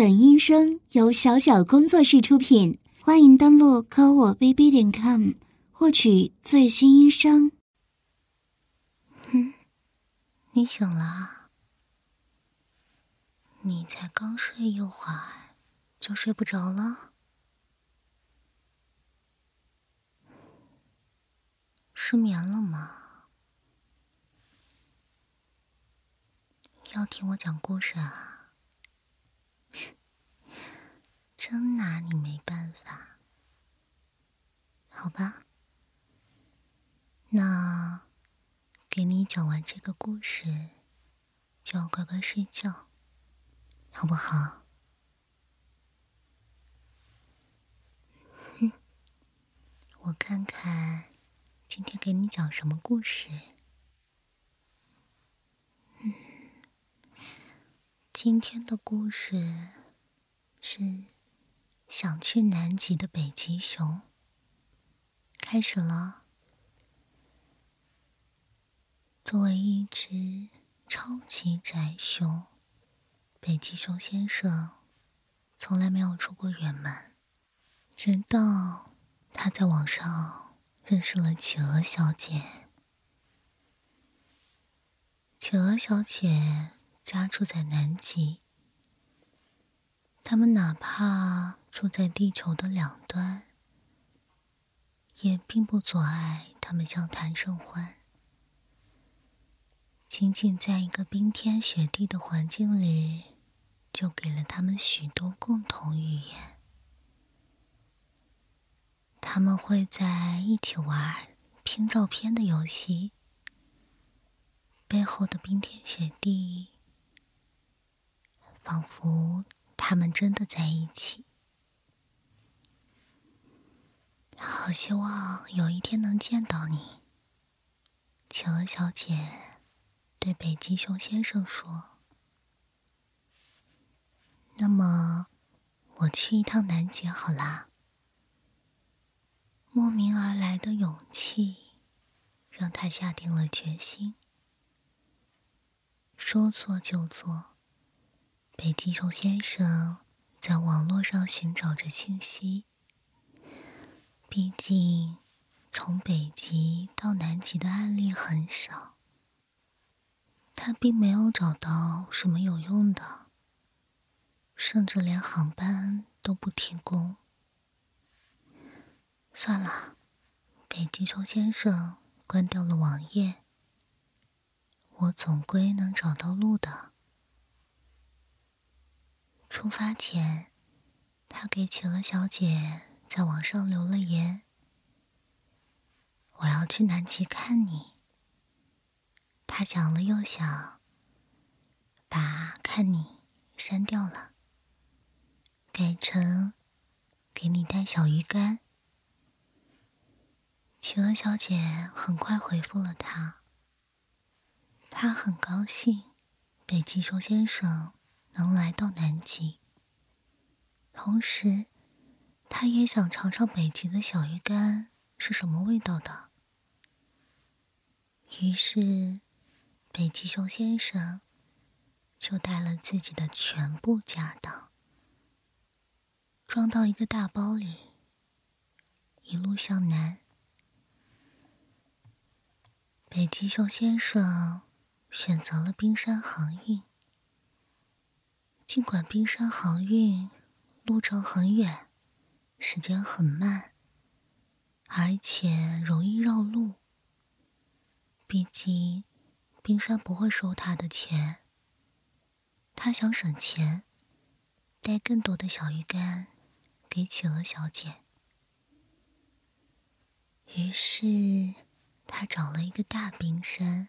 本音声由小小工作室出品，欢迎登录科我 bb 点 com 获取最新音声。嗯，你醒了？你才刚睡一会儿，就睡不着了？失眠了吗？要听我讲故事啊？真拿你没办法，好好吧？那给你讲完这个故事，就要乖乖睡觉，好不好？哼，我看看今天给你讲什么故事。嗯，今天的故事是。想去南极的北极熊开始了。作为一只超级宅熊，北极熊先生从来没有出过远门。直到他在网上认识了企鹅小姐。企鹅小姐家住在南极，他们哪怕。住在地球的两端，也并不阻碍他们相谈甚欢。仅仅在一个冰天雪地的环境里，就给了他们许多共同语言。他们会在一起玩拼照片的游戏，背后的冰天雪地，仿佛他们真的在一起。好希望有一天能见到你，企鹅小姐对北极熊先生说。那么，我去一趟南极好啦。莫名而来的勇气，让他下定了决心。说做就做，北极熊先生在网络上寻找着信息。毕竟，从北极到南极的案例很少，他并没有找到什么有用的，甚至连航班都不提供。算了，北极熊先生关掉了网页，我总归能找到路的。出发前，他给企鹅小姐。在网上留了言，我要去南极看你。他想了又想，把看你删掉了，改成给你带小鱼干。企鹅小姐很快回复了他，她很高兴北极熊先生能来到南极，同时。他也想尝尝北极的小鱼干是什么味道的。于是，北极熊先生就带了自己的全部家当，装到一个大包里，一路向南。北极熊先生选择了冰山航运，尽管冰山航运路程很远。时间很慢，而且容易绕路。毕竟冰山不会收他的钱，他想省钱，带更多的小鱼干给企鹅小姐。于是他找了一个大冰山，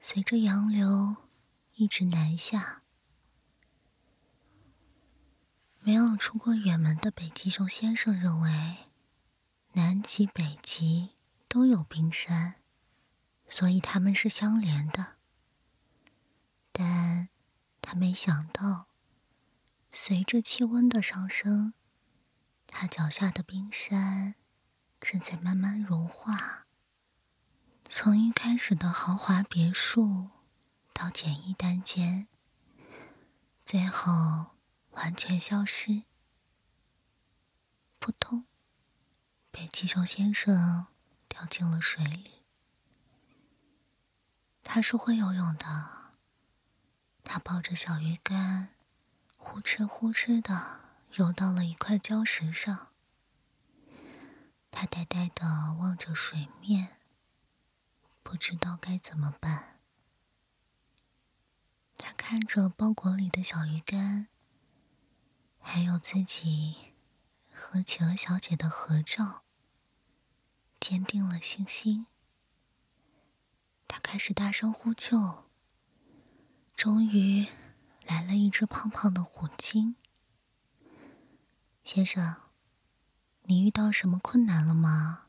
随着洋流一直南下。出过远门的北极熊先生认为，南极、北极都有冰山，所以它们是相连的。但他没想到，随着气温的上升，他脚下的冰山正在慢慢融化。从一开始的豪华别墅，到简易单间，最后。完全消失。扑通，北极熊先生掉进了水里。他是会游泳的。他抱着小鱼干，呼哧呼哧的游到了一块礁石上。他呆呆的望着水面，不知道该怎么办。他看着包裹里的小鱼干，还有自己和企鹅小姐的合照，坚定了信心。他开始大声呼救。终于来了一只胖胖的虎鲸。先生，你遇到什么困难了吗？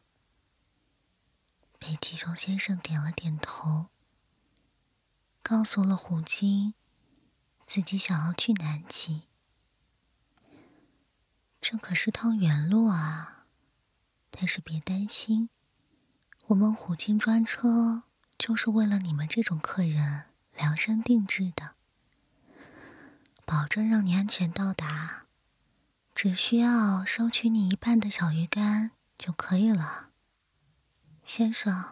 北极熊先生点了点头，告诉了虎鲸自己想要去南极。这可是趟远路啊！但是别担心，我们虎鲸专车就是为了你们这种客人。量身定制的，保证让你安全到达，只需要收取你一半的小鱼干就可以了。先生，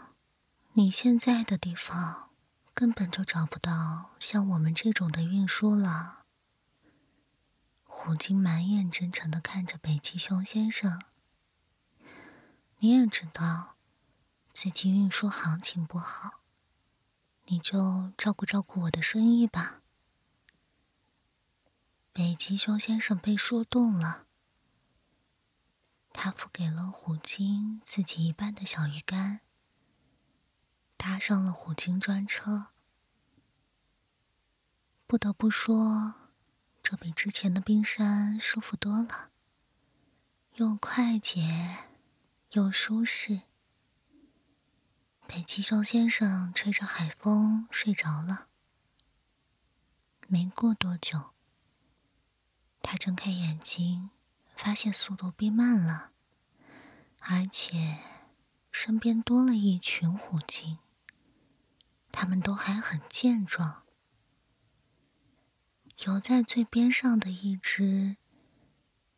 你现在的地方根本就找不到像我们这种的运输了。虎鲸满眼真诚的看着北极熊先生，你也知道，最近运输行情不好。你就照顾照顾我的生意吧。北极熊先生被说动了，他付给了虎鲸自己一半的小鱼干，搭上了虎鲸专车。不得不说，这比之前的冰山舒服多了，又快捷又舒适。北极熊先生吹着海风睡着了。没过多久，他睁开眼睛，发现速度变慢了，而且身边多了一群虎鲸。他们都还很健壮。游在最边上的一只，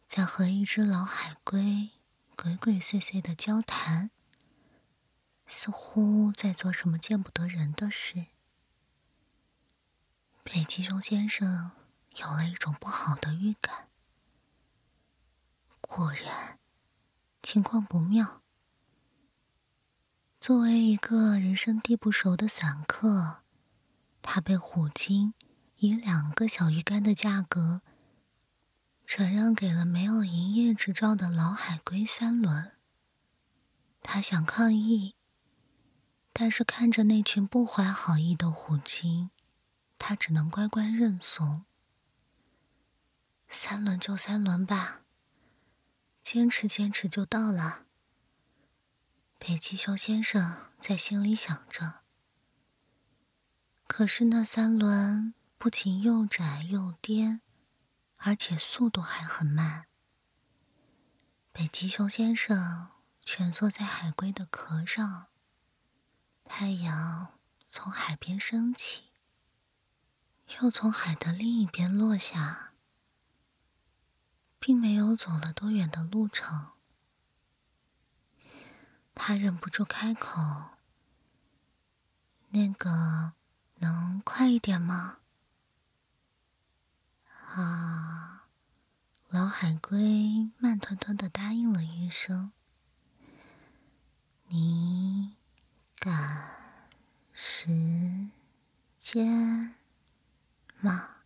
在和一只老海龟鬼鬼祟祟的交谈。似乎在做什么见不得人的事。北极熊先生有了一种不好的预感。果然，情况不妙。作为一个人生地不熟的散客，他被虎鲸以两个小鱼干的价格，转让给了没有营业执照的老海龟三轮。他想抗议。但是看着那群不怀好意的虎鲸，他只能乖乖认怂。三轮就三轮吧，坚持坚持就到了。北极熊先生在心里想着。可是那三轮不仅又窄又颠，而且速度还很慢。北极熊先生蜷缩在海龟的壳上。太阳从海边升起，又从海的另一边落下，并没有走了多远的路程。他忍不住开口：“那个，能快一点吗？”啊，老海龟慢吞吞的答应了一声：“你。”赶时间吗？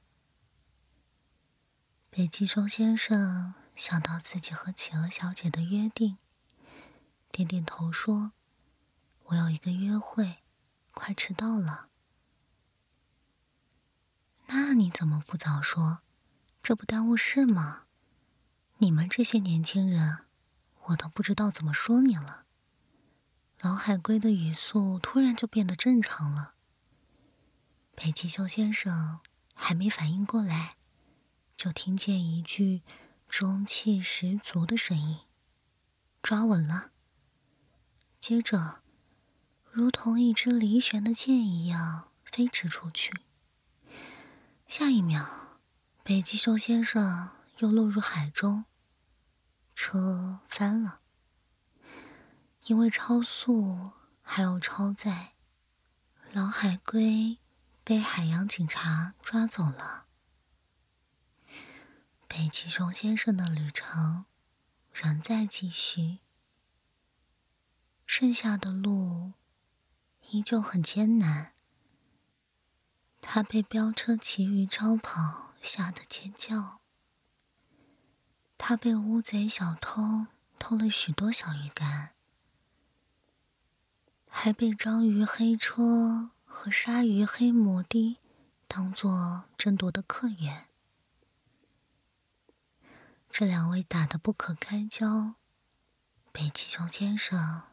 北极熊先生想到自己和企鹅小姐的约定，点点头说：“我有一个约会，快迟到了。”那你怎么不早说？这不耽误事吗？你们这些年轻人，我都不知道怎么说你了。老海龟的语速突然就变得正常了。北极熊先生还没反应过来，就听见一句中气十足的声音：“抓稳了。”接着，如同一支离弦的箭一样飞驰出去。下一秒，北极熊先生又落入海中，车翻了，因为超速还有超载，老海龟被海洋警察抓走了。北极熊先生的旅程仍在继续，剩下的路依旧很艰难。他被飙车骑驴超跑吓得尖叫，他被乌贼小偷偷了许多小鱼干，还被章鱼黑车和鲨鱼黑摩的当做争夺的客源。这两位打得不可开交，北极熊先生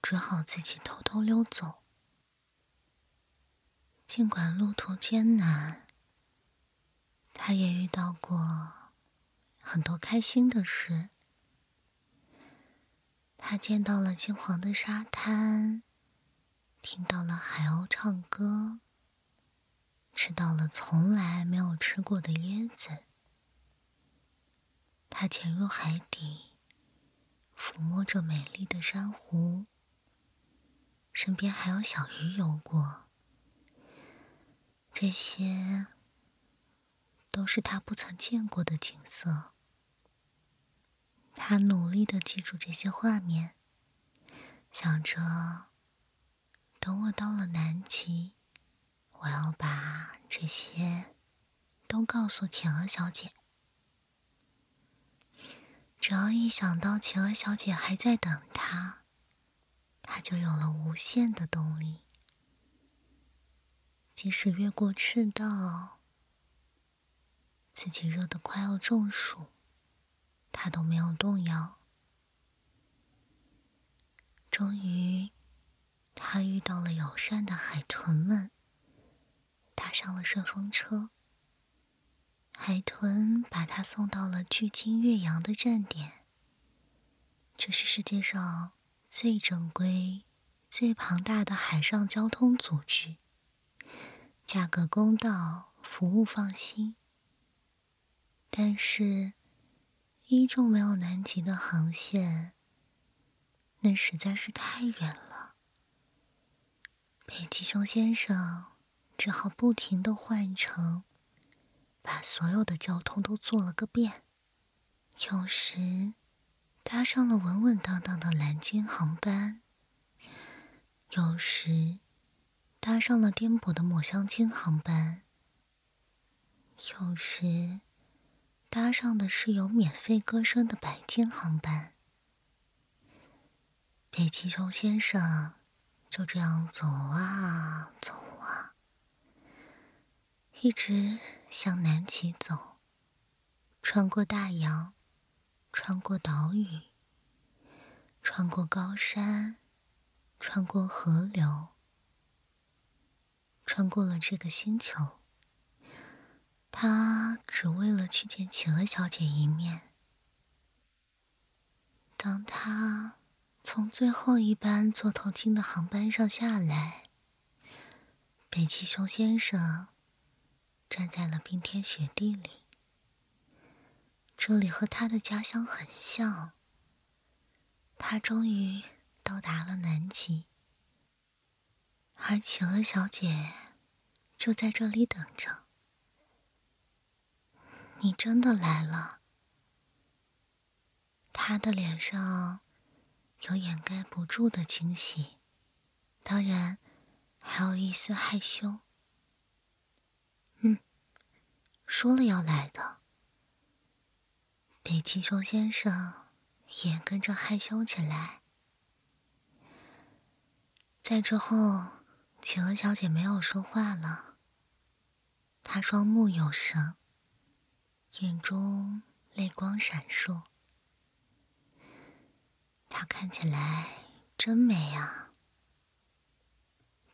只好自己偷偷溜走。尽管路途艰难，他也遇到过很多开心的事。他见到了金黄的沙滩，听到了海鸥唱歌，吃到了从来没有吃过的椰子。他潜入海底，抚摸着美丽的珊瑚，身边还有小鱼游过。这些都是他不曾见过的景色。他努力的记住这些画面，想着，等我到了南极，我要把这些都告诉企鹅小姐。只要一想到企鹅小姐还在等他，他就有了无限的动力。即使越过赤道，自己热得快要中暑，他都没有动摇。终于，他遇到了友善的海豚们，搭上了顺风车。海豚把他送到了距今岳阳的站点。这是世界上最正规、最庞大的海上交通组织，价格公道，服务放心。但是，依旧没有南极的航线，那实在是太远了。北极熊先生只好不停的换乘。把所有的交通都做了个遍，有时搭上了稳稳当当的蓝鲸航班，有时搭上了颠簸的抹香鲸航班，有时搭上的是有免费歌声的白鲸航班。北极熊先生就这样走啊走啊，一直。向南极走，穿过大洋，穿过岛屿，穿过高山，穿过河流，穿过了这个星球。他只为了去见企鹅小姐一面。当他从最后一班座头鲸的航班上下来，北极熊先生。站在了冰天雪地里，这里和他的家乡很像。他终于到达了南极，而企鹅小姐就在这里等着。你真的来了。他的脸上有掩盖不住的惊喜，当然还有一丝害羞。嗯说了要来的，北极熊先生也跟着害羞起来。在之后，企鹅小姐没有说话了。她双目有神，眼中泪光闪烁。她看起来真美啊！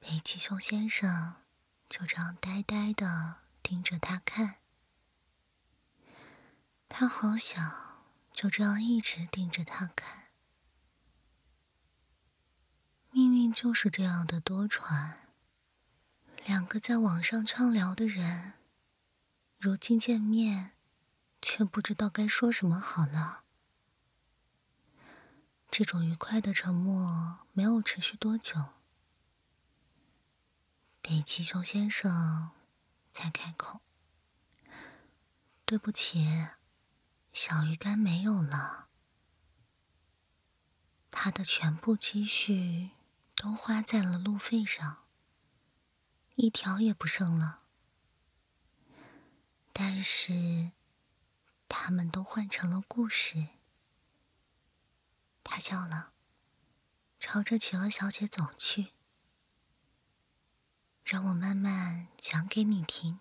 北极熊先生就这样呆呆的盯着她看。他好想就这样一直盯着他看。命运就是这样的多舛。两个在网上畅聊的人，如今见面，却不知道该说什么好了。这种愉快的沉默没有持续多久，北极熊先生才开口：“对不起，小鱼干没有了，他的全部积蓄都花在了路费上，一条也不剩了。但是，他们都换成了故事。”他笑了，朝着企鹅小姐走去。让我慢慢讲给你听。